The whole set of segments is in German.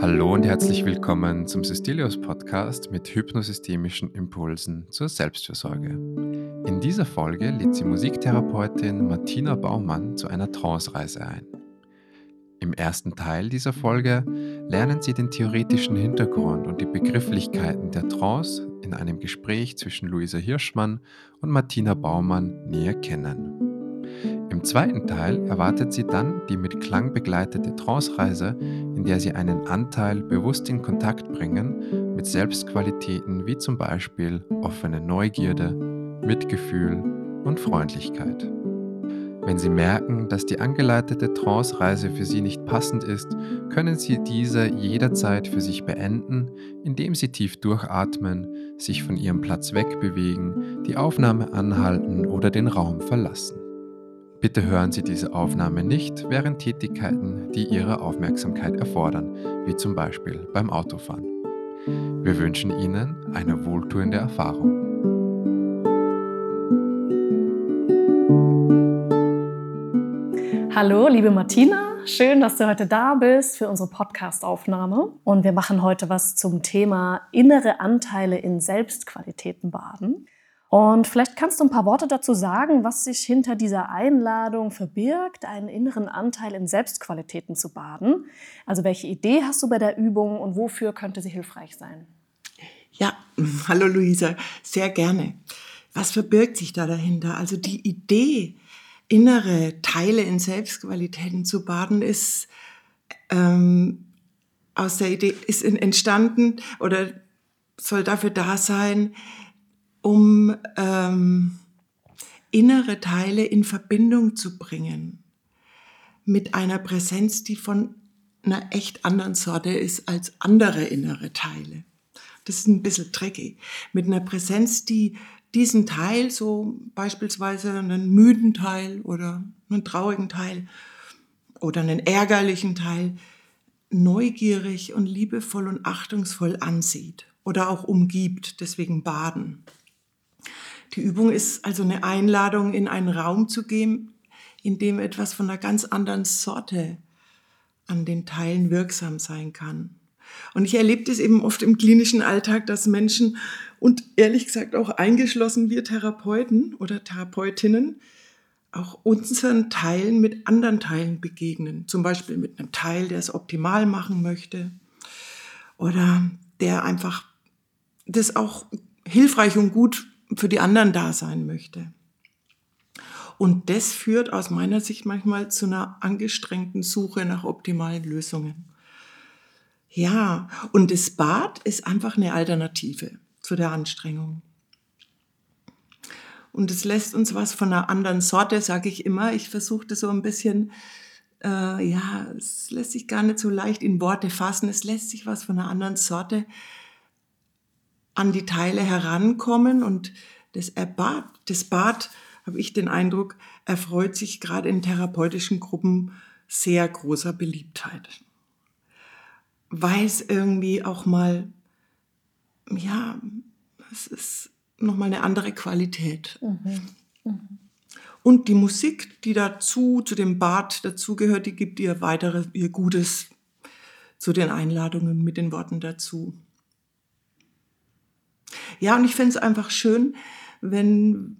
Hallo und herzlich willkommen zum Systelios Podcast mit hypnosystemischen Impulsen zur Selbstfürsorge. In dieser Folge lädt sie Musiktherapeutin Martina Baumann zu einer Trance-Reise ein. Im ersten Teil dieser Folge lernen Sie den theoretischen Hintergrund und die Begrifflichkeiten der Trance in einem Gespräch zwischen Luisa Hirschmann und Martina Baumann näher kennen. Im zweiten Teil erwartet sie dann die mit Klang begleitete Trance-Reise, in der sie einen Anteil bewusst in Kontakt bringen mit Selbstqualitäten wie zum Beispiel offene Neugierde, Mitgefühl und Freundlichkeit. Wenn Sie merken, dass die angeleitete Trance-Reise für Sie nicht passend ist, können Sie diese jederzeit für sich beenden, indem Sie tief durchatmen, sich von Ihrem Platz wegbewegen, die Aufnahme anhalten oder den Raum verlassen. Bitte hören Sie diese Aufnahme nicht während Tätigkeiten, die Ihre Aufmerksamkeit erfordern, wie zum Beispiel beim Autofahren. Wir wünschen Ihnen eine wohltuende Erfahrung. Hallo, liebe Martina, schön, dass du heute da bist für unsere Podcast-Aufnahme. Und wir machen heute was zum Thema innere Anteile in Selbstqualitäten baden. Und vielleicht kannst du ein paar Worte dazu sagen, was sich hinter dieser Einladung verbirgt, einen inneren Anteil in Selbstqualitäten zu baden. Also welche Idee hast du bei der Übung und wofür könnte sie hilfreich sein? Ja, hallo Luisa, sehr gerne. Was verbirgt sich da dahinter? Also die Idee, innere Teile in Selbstqualitäten zu baden, ist ähm, aus der Idee ist entstanden oder soll dafür da sein, um ähm, innere Teile in Verbindung zu bringen mit einer Präsenz, die von einer echt anderen Sorte ist als andere innere Teile. Das ist ein bisschen tricky. Mit einer Präsenz, die diesen Teil, so beispielsweise einen müden Teil oder einen traurigen Teil oder einen ärgerlichen Teil, neugierig und liebevoll und achtungsvoll ansieht oder auch umgibt, deswegen baden. Die Übung ist also eine Einladung, in einen Raum zu gehen, in dem etwas von einer ganz anderen Sorte an den Teilen wirksam sein kann. Und ich erlebe das eben oft im klinischen Alltag, dass Menschen und ehrlich gesagt auch eingeschlossen wir Therapeuten oder Therapeutinnen auch unseren Teilen mit anderen Teilen begegnen. Zum Beispiel mit einem Teil, der es optimal machen möchte oder der einfach das auch hilfreich und gut für die anderen da sein möchte. Und das führt aus meiner Sicht manchmal zu einer angestrengten Suche nach optimalen Lösungen. Ja, und das Bad ist einfach eine Alternative zu der Anstrengung. Und es lässt uns was von einer anderen Sorte, sage ich immer. Ich versuche das so ein bisschen, äh, ja, es lässt sich gar nicht so leicht in Worte fassen. Es lässt sich was von einer anderen Sorte an die Teile herankommen und das Bad, das Bad, habe ich den Eindruck, erfreut sich gerade in therapeutischen Gruppen sehr großer Beliebtheit. Weil es irgendwie auch mal, ja, es ist nochmal eine andere Qualität. Mhm. Mhm. Und die Musik, die dazu, zu dem Bad dazugehört, die gibt ihr weitere, ihr Gutes zu den Einladungen mit den Worten dazu. Ja, und ich finde es einfach schön, wenn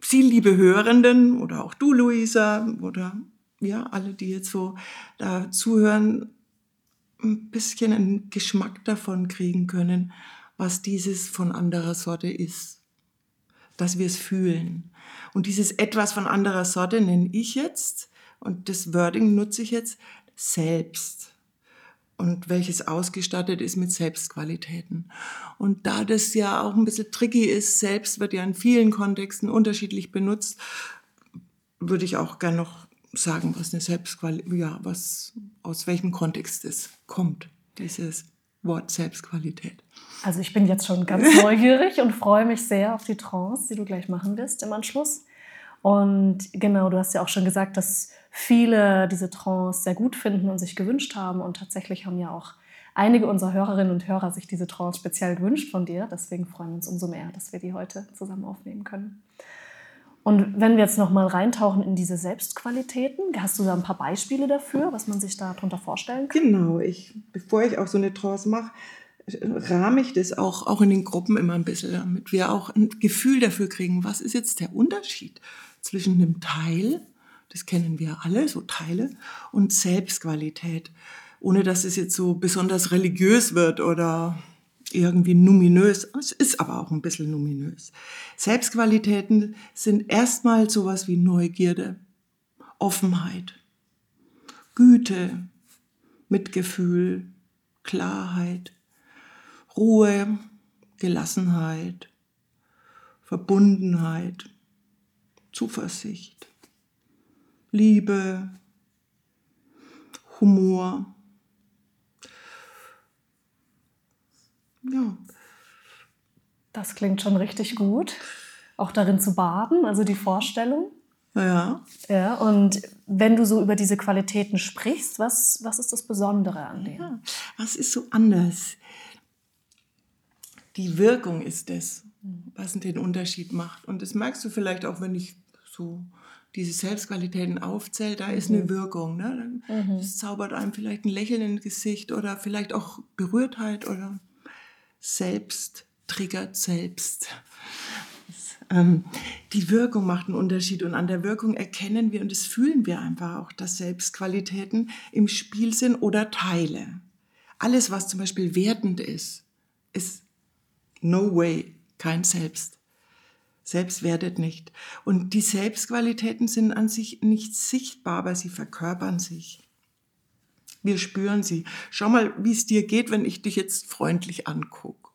Sie, liebe Hörenden, oder auch du, Luisa, oder ja, alle, die jetzt so da zuhören, ein bisschen einen Geschmack davon kriegen können, was dieses von anderer Sorte ist. Dass wir es fühlen. Und dieses etwas von anderer Sorte nenne ich jetzt, und das Wording nutze ich jetzt, selbst und welches ausgestattet ist mit Selbstqualitäten. Und da das ja auch ein bisschen tricky ist, selbst wird ja in vielen Kontexten unterschiedlich benutzt, würde ich auch gerne noch sagen, was eine Selbstqualität, ja, was, aus welchem Kontext es kommt, dieses Wort Selbstqualität. Also ich bin jetzt schon ganz neugierig und freue mich sehr auf die Trance, die du gleich machen wirst im Anschluss. Und genau, du hast ja auch schon gesagt, dass viele diese Trance sehr gut finden und sich gewünscht haben. Und tatsächlich haben ja auch einige unserer Hörerinnen und Hörer sich diese Trance speziell gewünscht von dir. Deswegen freuen wir uns umso mehr, dass wir die heute zusammen aufnehmen können. Und wenn wir jetzt noch mal reintauchen in diese Selbstqualitäten, hast du da ein paar Beispiele dafür, was man sich darunter vorstellen kann? Genau, ich, bevor ich auch so eine Trance mache, rahme ich das auch, auch in den Gruppen immer ein bisschen, damit wir auch ein Gefühl dafür kriegen, was ist jetzt der Unterschied zwischen einem Teil, das kennen wir alle, so Teile, und Selbstqualität, ohne dass es jetzt so besonders religiös wird oder irgendwie numinös. Es ist aber auch ein bisschen numinös. Selbstqualitäten sind erstmal sowas wie Neugierde, Offenheit, Güte, Mitgefühl, Klarheit, Ruhe, Gelassenheit, Verbundenheit, Zuversicht, Liebe, Humor, Ja. Das klingt schon richtig gut. Auch darin zu baden, also die Vorstellung. Ja. Ja, und wenn du so über diese Qualitäten sprichst, was, was ist das Besondere an denen? Ja, was ist so anders? Die Wirkung ist es, was den Unterschied macht. Und das merkst du vielleicht auch, wenn ich so diese Selbstqualitäten aufzähle, da ist eine mhm. Wirkung. Ne? Mhm. Das zaubert einem vielleicht ein Lächeln ins Gesicht oder vielleicht auch Berührtheit oder selbst triggert selbst. Ähm, die Wirkung macht einen Unterschied und an der Wirkung erkennen wir und das fühlen wir einfach auch, dass Selbstqualitäten im Spiel sind oder Teile. Alles, was zum Beispiel wertend ist, ist no way kein Selbst. Selbst wertet nicht. Und die Selbstqualitäten sind an sich nicht sichtbar, aber sie verkörpern sich. Wir spüren sie. Schau mal, wie es dir geht, wenn ich dich jetzt freundlich angucke.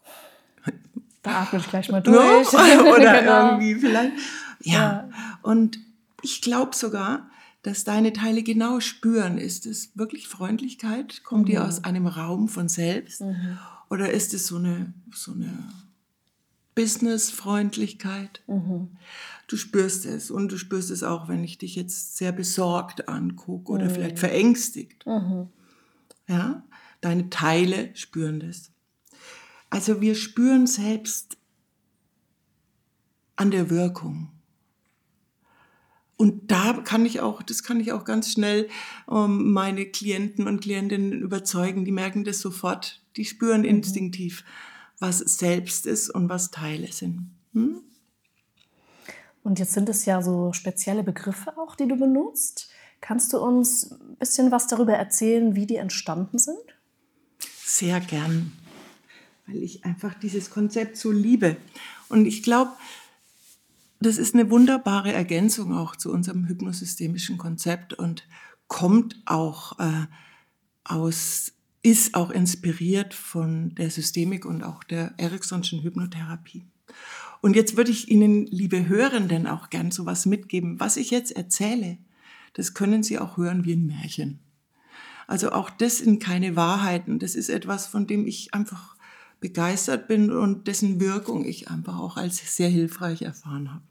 Da atme ich gleich mal durch. No? Oder genau. irgendwie vielleicht. Ja. ja. Und ich glaube sogar, dass deine Teile genau spüren, ist es wirklich Freundlichkeit? Kommt mhm. die aus einem Raum von selbst? Mhm. Oder ist es so eine, so eine Business-Freundlichkeit? Mhm. Du spürst es und du spürst es auch, wenn ich dich jetzt sehr besorgt angucke oder vielleicht mhm. verängstigt. Mhm. Ja, deine Teile spüren das. Also wir spüren selbst an der Wirkung. Und da kann ich auch, das kann ich auch ganz schnell ähm, meine Klienten und Klientinnen überzeugen. Die merken das sofort. Die spüren mhm. instinktiv, was selbst ist und was Teile sind. Hm? Und jetzt sind es ja so spezielle Begriffe auch, die du benutzt. Kannst du uns ein bisschen was darüber erzählen, wie die entstanden sind? Sehr gern, weil ich einfach dieses Konzept so liebe. Und ich glaube, das ist eine wunderbare Ergänzung auch zu unserem hypnosystemischen Konzept und kommt auch äh, aus, ist auch inspiriert von der Systemik und auch der Ericksonschen Hypnotherapie. Und jetzt würde ich Ihnen, liebe Hörenden, auch gern so was mitgeben. Was ich jetzt erzähle, das können Sie auch hören wie ein Märchen. Also auch das sind keine Wahrheiten. Das ist etwas, von dem ich einfach begeistert bin und dessen Wirkung ich einfach auch als sehr hilfreich erfahren habe.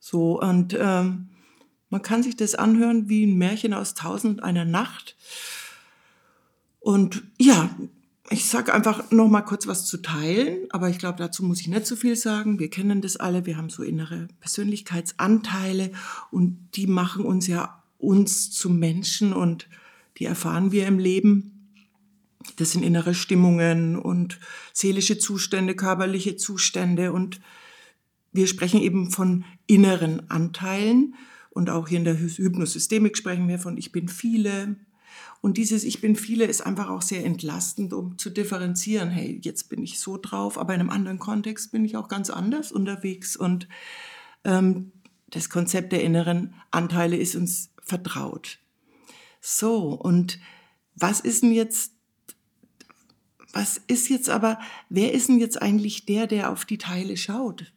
So, und ähm, man kann sich das anhören wie ein Märchen aus Tausend einer Nacht. Und ja, ich sage einfach noch mal kurz was zu teilen, aber ich glaube, dazu muss ich nicht so viel sagen. Wir kennen das alle, wir haben so innere Persönlichkeitsanteile und die machen uns ja uns zu Menschen und die erfahren wir im Leben. Das sind innere Stimmungen und seelische Zustände, körperliche Zustände und wir sprechen eben von inneren Anteilen und auch hier in der Hypnosystemik sprechen wir von ich bin viele, und dieses Ich bin viele ist einfach auch sehr entlastend, um zu differenzieren. Hey, jetzt bin ich so drauf, aber in einem anderen Kontext bin ich auch ganz anders unterwegs. Und ähm, das Konzept der inneren Anteile ist uns vertraut. So, und was ist denn jetzt, was ist jetzt aber, wer ist denn jetzt eigentlich der, der auf die Teile schaut?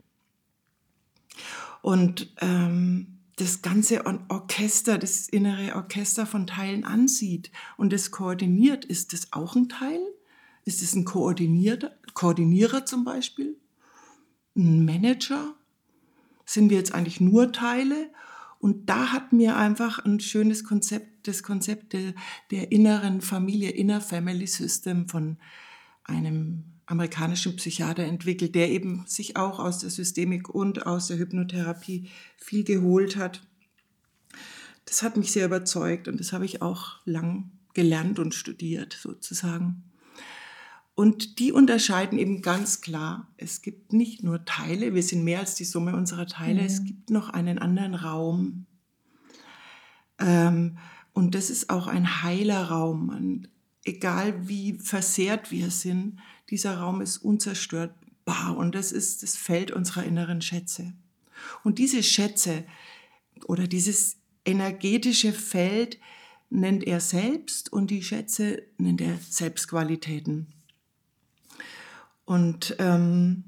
Und ähm, das ganze Orchester, das innere Orchester von Teilen ansieht und das koordiniert, ist das auch ein Teil? Ist es ein Koordinierter, Koordinierer zum Beispiel? Ein Manager? Sind wir jetzt eigentlich nur Teile? Und da hat mir einfach ein schönes Konzept das Konzept der, der inneren Familie, Inner Family System von einem amerikanischen Psychiater entwickelt, der eben sich auch aus der Systemik und aus der Hypnotherapie viel geholt hat. Das hat mich sehr überzeugt und das habe ich auch lang gelernt und studiert sozusagen. Und die unterscheiden eben ganz klar, es gibt nicht nur Teile, wir sind mehr als die Summe unserer Teile, mhm. es gibt noch einen anderen Raum. Ähm, und das ist auch ein heiler Raum. Und egal wie versehrt wir sind, dieser Raum ist unzerstörbar und das ist das Feld unserer inneren Schätze. Und diese Schätze oder dieses energetische Feld nennt er selbst und die Schätze nennt er Selbstqualitäten. Und ähm,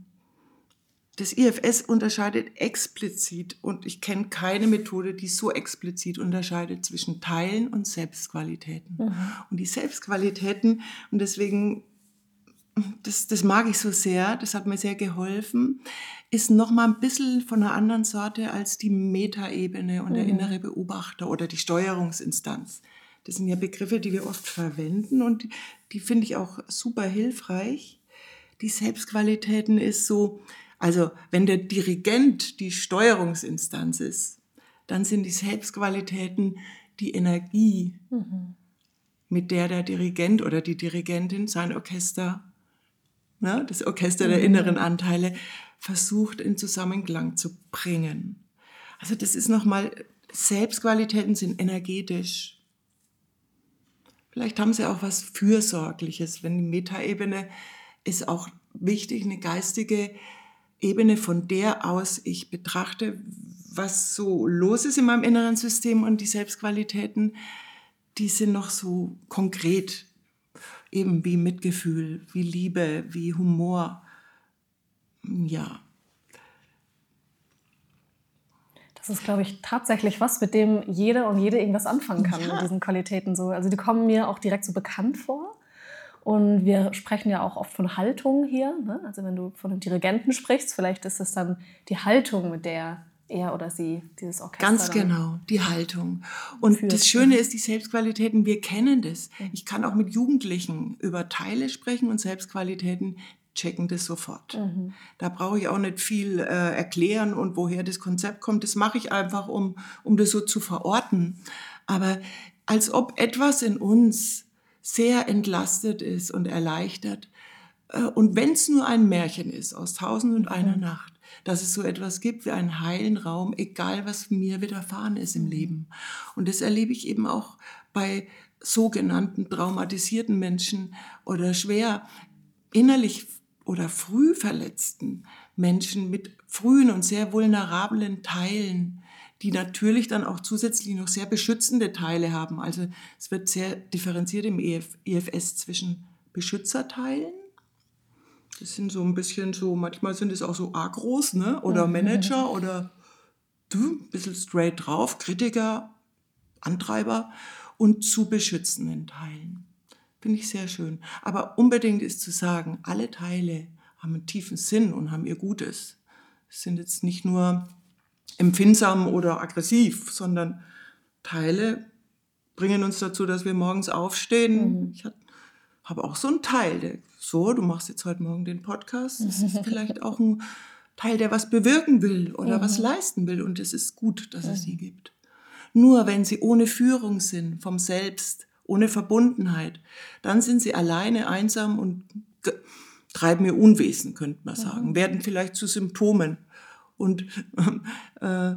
das IFS unterscheidet explizit und ich kenne keine Methode, die so explizit unterscheidet zwischen Teilen und Selbstqualitäten. Mhm. Und die Selbstqualitäten, und deswegen, das, das mag ich so sehr, das hat mir sehr geholfen, ist nochmal ein bisschen von einer anderen Sorte als die Metaebene und mhm. der innere Beobachter oder die Steuerungsinstanz. Das sind ja Begriffe, die wir oft verwenden und die, die finde ich auch super hilfreich. Die Selbstqualitäten ist so, also wenn der Dirigent die Steuerungsinstanz ist, dann sind die Selbstqualitäten die Energie, mhm. mit der der Dirigent oder die Dirigentin sein Orchester, ne, das Orchester mhm. der inneren Anteile, versucht in Zusammenklang zu bringen. Also das ist nochmal, Selbstqualitäten sind energetisch. Vielleicht haben sie auch was Fürsorgliches, wenn die Metaebene ist auch wichtig, eine geistige Ebene, von der aus ich betrachte, was so los ist in meinem inneren System und die Selbstqualitäten, die sind noch so konkret, eben wie Mitgefühl, wie Liebe, wie Humor. Ja. Das ist, glaube ich, tatsächlich was, mit dem jeder und jede irgendwas anfangen kann, ja. mit diesen Qualitäten so. Also die kommen mir auch direkt so bekannt vor. Und wir sprechen ja auch oft von Haltung hier. Ne? Also wenn du von einem Dirigenten sprichst, vielleicht ist es dann die Haltung, mit der er oder sie dieses Orchester. Ganz genau, die Haltung. Und führt. das Schöne ist, die Selbstqualitäten, wir kennen das. Ich kann auch mit Jugendlichen über Teile sprechen und Selbstqualitäten checken das sofort. Mhm. Da brauche ich auch nicht viel äh, erklären und woher das Konzept kommt. Das mache ich einfach, um, um das so zu verorten. Aber als ob etwas in uns sehr entlastet ist und erleichtert. Äh, und wenn es nur ein Märchen ist aus Tausend und einer mhm. Nacht, dass es so etwas gibt wie einen heilen Raum, egal was mir widerfahren ist im mhm. Leben. Und das erlebe ich eben auch bei sogenannten traumatisierten Menschen oder schwer innerlich oder früh verletzten Menschen mit frühen und sehr vulnerablen Teilen, die natürlich dann auch zusätzlich noch sehr beschützende Teile haben. Also es wird sehr differenziert im EF, EFS zwischen Beschützerteilen. Das sind so ein bisschen so, manchmal sind es auch so Agros, ne? Oder mhm. Manager oder du, ein bisschen straight drauf, Kritiker, Antreiber und zu beschützenden Teilen. Finde ich sehr schön. Aber unbedingt ist zu sagen, alle Teile haben einen tiefen Sinn und haben ihr Gutes. Es sind jetzt nicht nur empfindsam oder aggressiv, sondern Teile bringen uns dazu, dass wir morgens aufstehen. Mhm. Ich habe auch so einen Teil, der so, du machst jetzt heute Morgen den Podcast. Das ist vielleicht auch ein Teil, der was bewirken will oder mhm. was leisten will. Und es ist gut, dass mhm. es sie gibt. Nur wenn sie ohne Führung sind, vom Selbst, ohne Verbundenheit, dann sind sie alleine, einsam und treiben ihr Unwesen, könnte man sagen, mhm. werden vielleicht zu Symptomen und äh,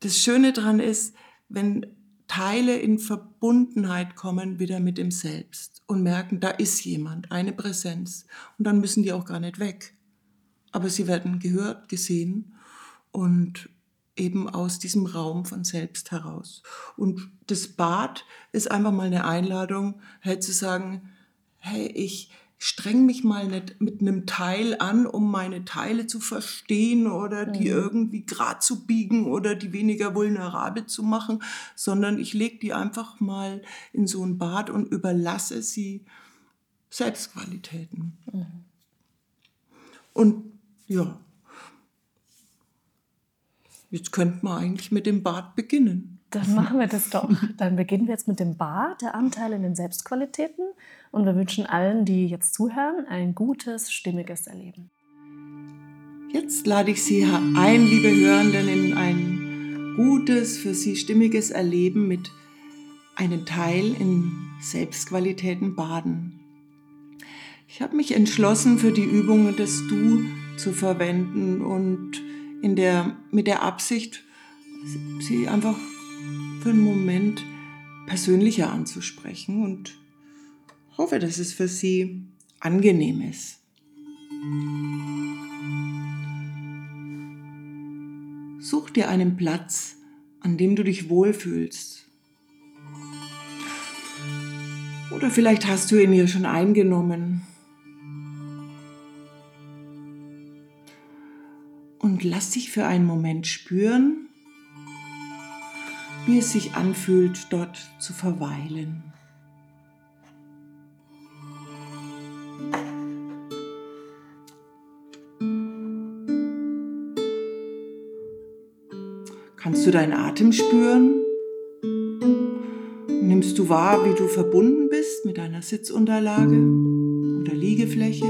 das Schöne daran ist, wenn Teile in Verbundenheit kommen wieder mit dem Selbst und merken, da ist jemand, eine Präsenz. Und dann müssen die auch gar nicht weg. Aber sie werden gehört, gesehen und eben aus diesem Raum von selbst heraus. Und das Bad ist einfach mal eine Einladung, halt zu sagen, hey, ich, streng mich mal nicht mit einem Teil an, um meine Teile zu verstehen oder die mhm. irgendwie grad zu biegen oder die weniger vulnerabel zu machen, sondern ich lege die einfach mal in so ein Bad und überlasse sie Selbstqualitäten. Mhm. Und ja, Jetzt könnten wir eigentlich mit dem Bad beginnen. Dann machen wir das doch. Dann beginnen wir jetzt mit dem Bad, der Anteile in den Selbstqualitäten. Und wir wünschen allen, die jetzt zuhören, ein gutes, stimmiges Erleben. Jetzt lade ich Sie ein, liebe Hörenden, in ein gutes, für Sie stimmiges Erleben mit einem Teil in Selbstqualitäten baden. Ich habe mich entschlossen, für die Übungen das Du zu verwenden und in der, mit der Absicht, sie einfach für einen Moment persönlicher anzusprechen und hoffe, dass es für Sie angenehm ist. Such dir einen Platz, an dem du dich wohlfühlst. Oder vielleicht hast du ihn hier schon eingenommen. Und lass dich für einen Moment spüren, wie es sich anfühlt, dort zu verweilen. Kannst du deinen Atem spüren? Nimmst du wahr, wie du verbunden bist mit deiner Sitzunterlage oder Liegefläche?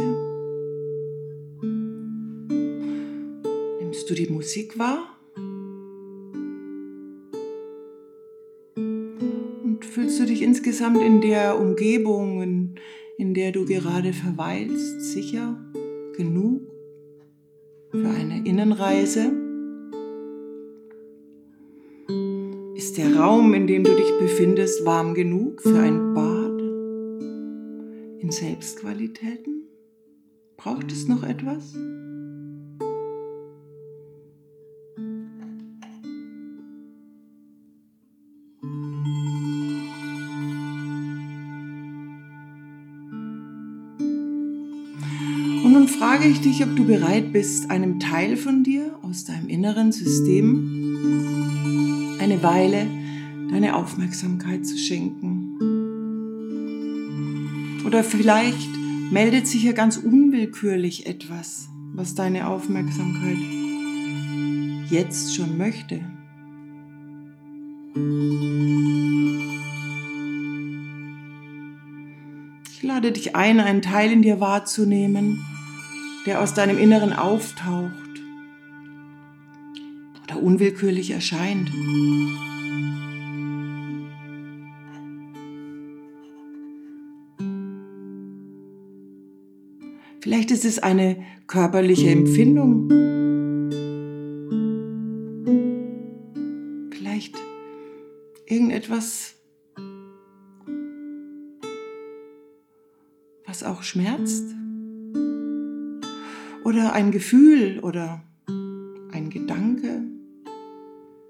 Nimmst du die Musik wahr? Dich insgesamt in der Umgebung, in, in der du gerade verweilst, sicher genug für eine Innenreise? Ist der Raum, in dem du dich befindest, warm genug für ein Bad in Selbstqualitäten? Braucht es noch etwas? Und nun frage ich dich, ob du bereit bist, einem Teil von dir aus deinem inneren System eine Weile deine Aufmerksamkeit zu schenken. Oder vielleicht meldet sich ja ganz unwillkürlich etwas, was deine Aufmerksamkeit jetzt schon möchte. Ich lade dich ein, einen Teil in dir wahrzunehmen, der aus deinem Inneren auftaucht oder unwillkürlich erscheint. Vielleicht ist es eine körperliche Empfindung. Vielleicht irgendetwas, was auch schmerzt. Oder ein Gefühl oder ein Gedanke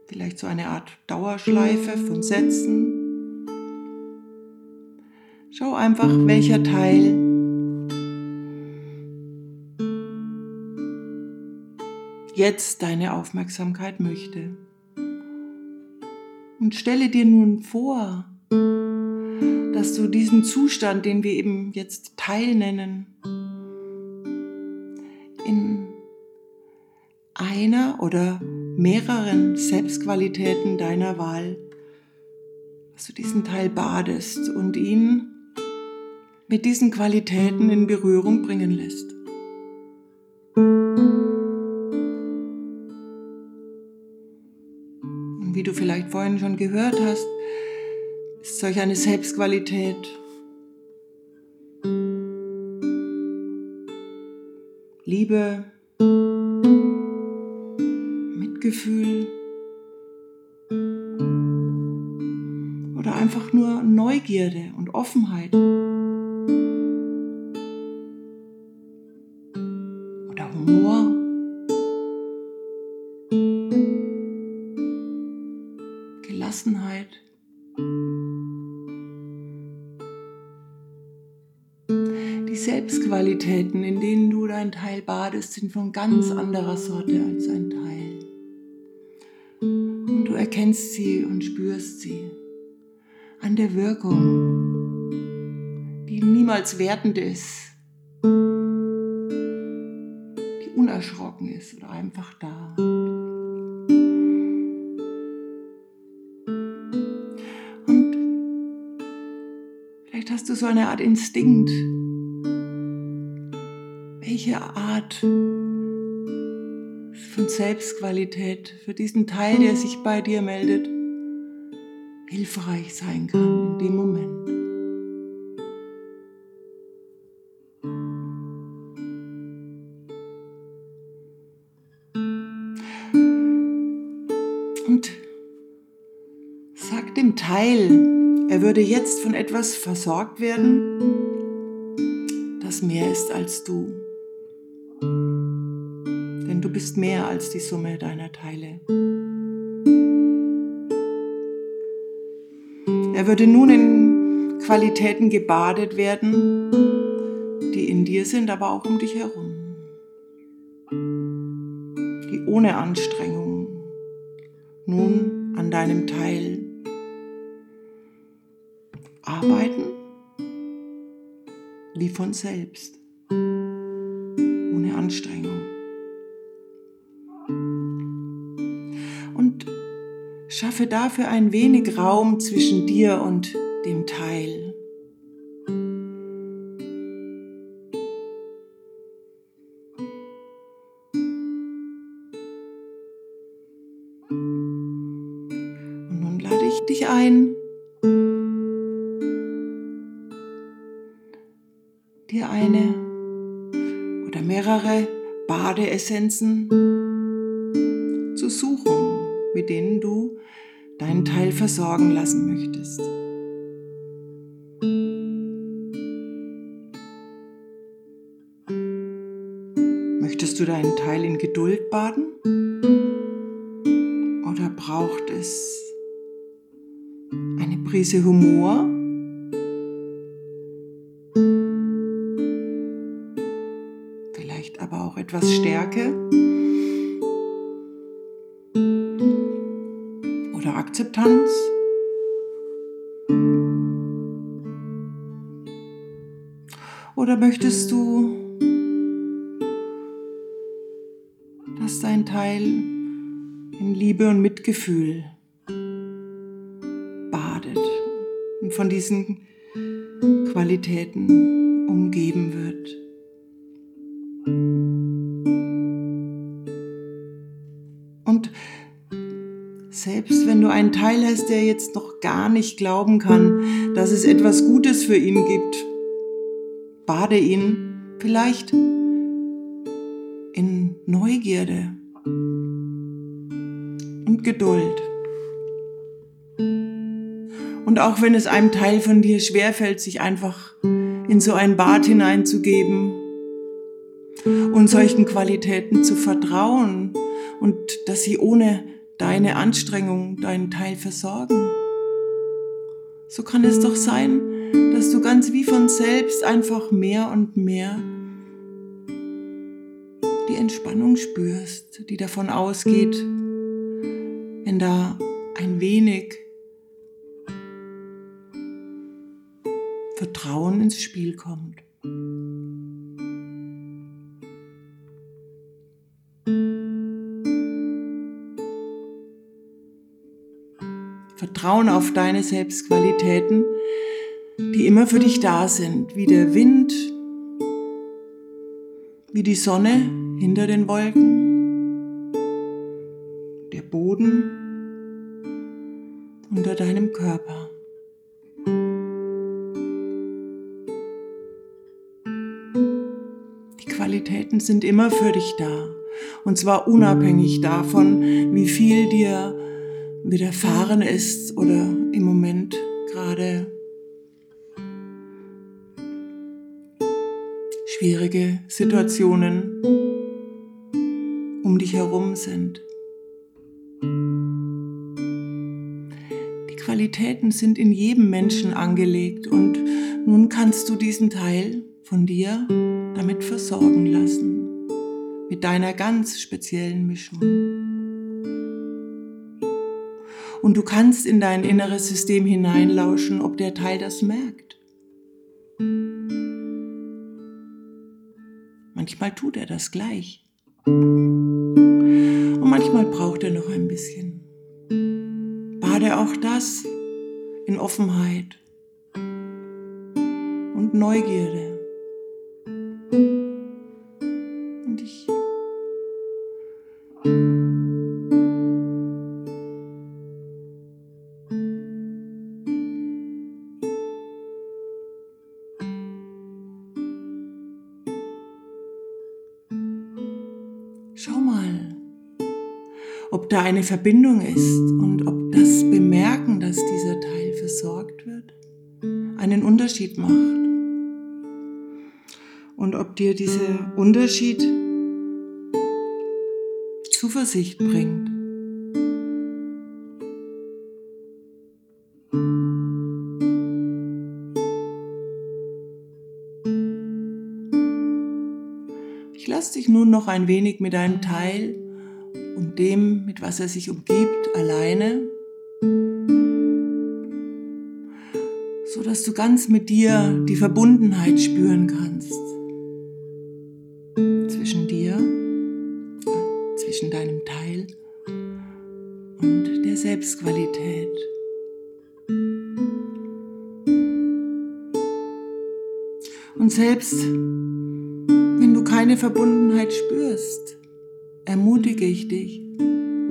vielleicht so eine Art Dauerschleife von Sätzen. Schau einfach, welcher Teil jetzt deine Aufmerksamkeit möchte. Und stelle dir nun vor, dass du diesen Zustand, den wir eben jetzt Teil nennen, einer oder mehreren Selbstqualitäten deiner Wahl, dass du diesen Teil badest und ihn mit diesen Qualitäten in Berührung bringen lässt. Und wie du vielleicht vorhin schon gehört hast, ist solch eine Selbstqualität Liebe, Mitgefühl oder einfach nur Neugierde und Offenheit. Oder Humor. Gelassenheit. Die Selbstqualitäten, in denen du dein Teil badest, sind von ganz anderer Sorte als ein Teil erkennst sie und spürst sie an der Wirkung, die niemals wertend ist, die unerschrocken ist oder einfach da. Und vielleicht hast du so eine Art Instinkt, welche Art von Selbstqualität für diesen Teil, der sich bei dir meldet, hilfreich sein kann in dem Moment? Und sag dem Teil, er würde jetzt von etwas versorgt werden, das mehr ist als du. Du bist mehr als die Summe deiner Teile. Er würde nun in Qualitäten gebadet werden, die in dir sind, aber auch um dich herum. Die ohne Anstrengung nun an deinem Teil arbeiten, wie von selbst, ohne Anstrengung. Schaffe dafür ein wenig Raum zwischen dir und dem Teil. Und nun lade ich dich ein, dir eine oder mehrere Badeessenzen zu suchen, mit denen du deinen Teil versorgen lassen möchtest. Möchtest du deinen Teil in Geduld baden? Oder braucht es eine Prise Humor? Vielleicht aber auch etwas Stärke? Akzeptanz? Oder möchtest du, dass dein Teil in Liebe und Mitgefühl badet und von diesen Qualitäten umgeben wird? Einen Teil hast, der jetzt noch gar nicht glauben kann, dass es etwas Gutes für ihn gibt, bade ihn vielleicht in Neugierde und Geduld. Und auch wenn es einem Teil von dir schwerfällt, sich einfach in so ein Bad hineinzugeben und solchen Qualitäten zu vertrauen und dass sie ohne deine Anstrengung deinen Teil versorgen. So kann es doch sein, dass du ganz wie von selbst einfach mehr und mehr die Entspannung spürst, die davon ausgeht, wenn da ein wenig Vertrauen ins Spiel kommt. Vertrauen auf deine Selbstqualitäten, die immer für dich da sind, wie der Wind, wie die Sonne hinter den Wolken, der Boden unter deinem Körper. Die Qualitäten sind immer für dich da. Und zwar unabhängig davon, wie viel dir widerfahren ist oder im Moment gerade schwierige Situationen um dich herum sind. Die Qualitäten sind in jedem Menschen angelegt und nun kannst du diesen Teil von dir damit versorgen lassen, mit deiner ganz speziellen Mischung. Und du kannst in dein inneres System hineinlauschen, ob der Teil das merkt. Manchmal tut er das gleich. Und manchmal braucht er noch ein bisschen. Bade auch das in Offenheit und Neugierde. Da eine Verbindung ist und ob das Bemerken, dass dieser Teil versorgt wird, einen Unterschied macht. Und ob dir dieser Unterschied Zuversicht bringt. Ich lasse dich nun noch ein wenig mit deinem Teil und dem, mit was er sich umgibt, alleine, so dass du ganz mit dir die Verbundenheit spüren kannst zwischen dir, zwischen deinem Teil und der Selbstqualität. Und selbst wenn du keine Verbundenheit spürst, ermutige ich dich,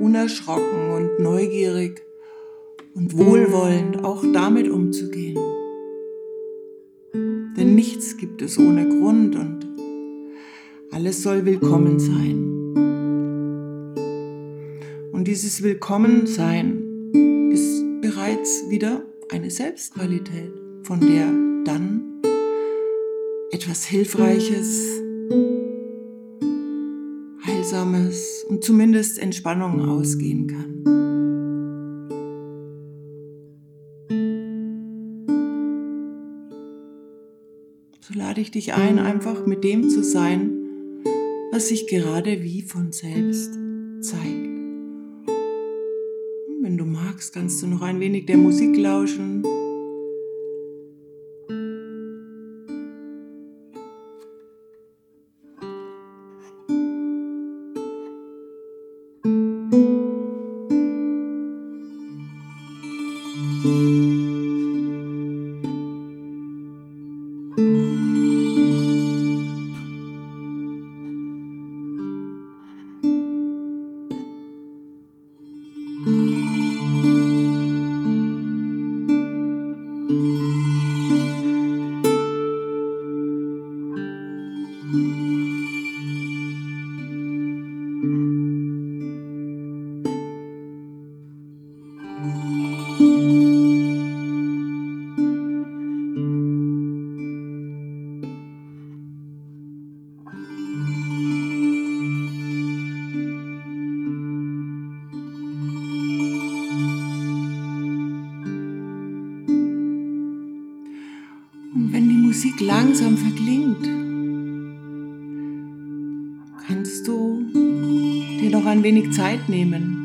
unerschrocken und neugierig und wohlwollend auch damit umzugehen. Denn nichts gibt es ohne Grund und alles soll willkommen sein. Und dieses Willkommensein ist bereits wieder eine Selbstqualität, von der dann etwas Hilfreiches, Heilsames und zumindest Entspannung ausgehen kann. So lade ich dich ein, einfach mit dem zu sein, was sich gerade wie von selbst zeigt. Und wenn du magst, kannst du noch ein wenig der Musik lauschen. Langsam verklingt, kannst du dir noch ein wenig Zeit nehmen.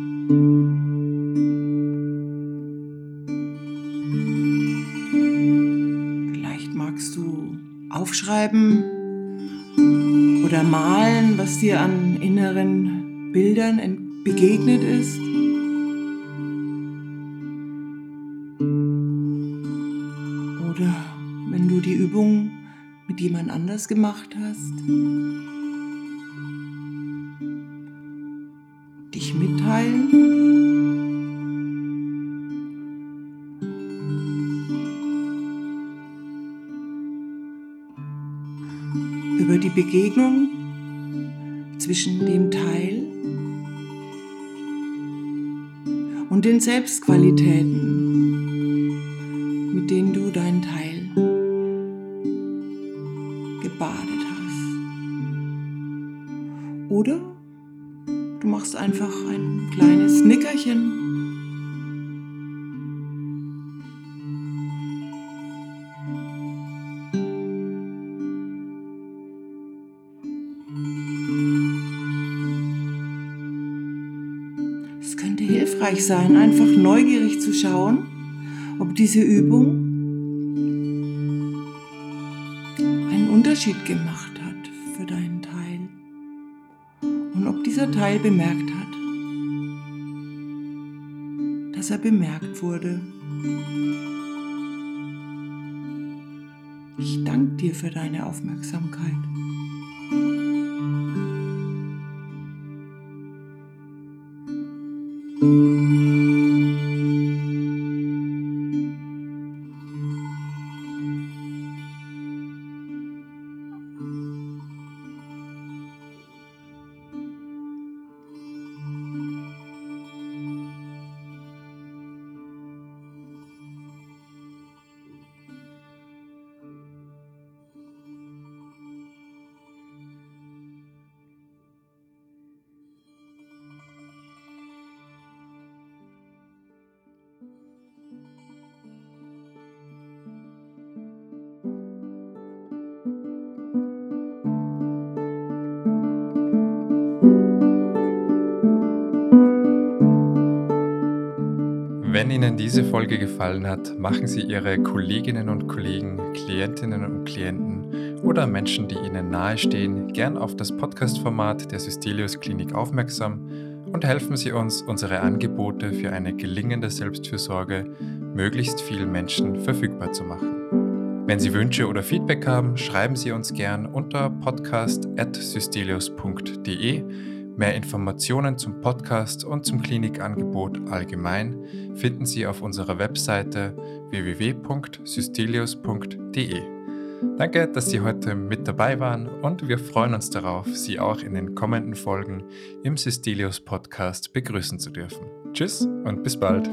Vielleicht magst du aufschreiben oder malen, was dir an inneren Bildern begegnet ist. Anders gemacht hast, dich mitteilen. Über die Begegnung zwischen dem Teil und den Selbstqualitäten, hilfreich sein, einfach neugierig zu schauen, ob diese Übung einen Unterschied gemacht hat für deinen Teil und ob dieser Teil bemerkt hat, dass er bemerkt wurde. Ich danke dir für deine Aufmerksamkeit. Ihnen diese Folge gefallen hat, machen Sie Ihre Kolleginnen und Kollegen, Klientinnen und Klienten oder Menschen, die Ihnen nahestehen, gern auf das Podcast-Format der Systelius Klinik aufmerksam und helfen Sie uns, unsere Angebote für eine gelingende Selbstfürsorge möglichst vielen Menschen verfügbar zu machen. Wenn Sie Wünsche oder Feedback haben, schreiben Sie uns gern unter podcast.systelius.de Mehr Informationen zum Podcast und zum Klinikangebot allgemein finden Sie auf unserer Webseite www.systelius.de. Danke, dass Sie heute mit dabei waren und wir freuen uns darauf, Sie auch in den kommenden Folgen im Systelius Podcast begrüßen zu dürfen. Tschüss und bis bald.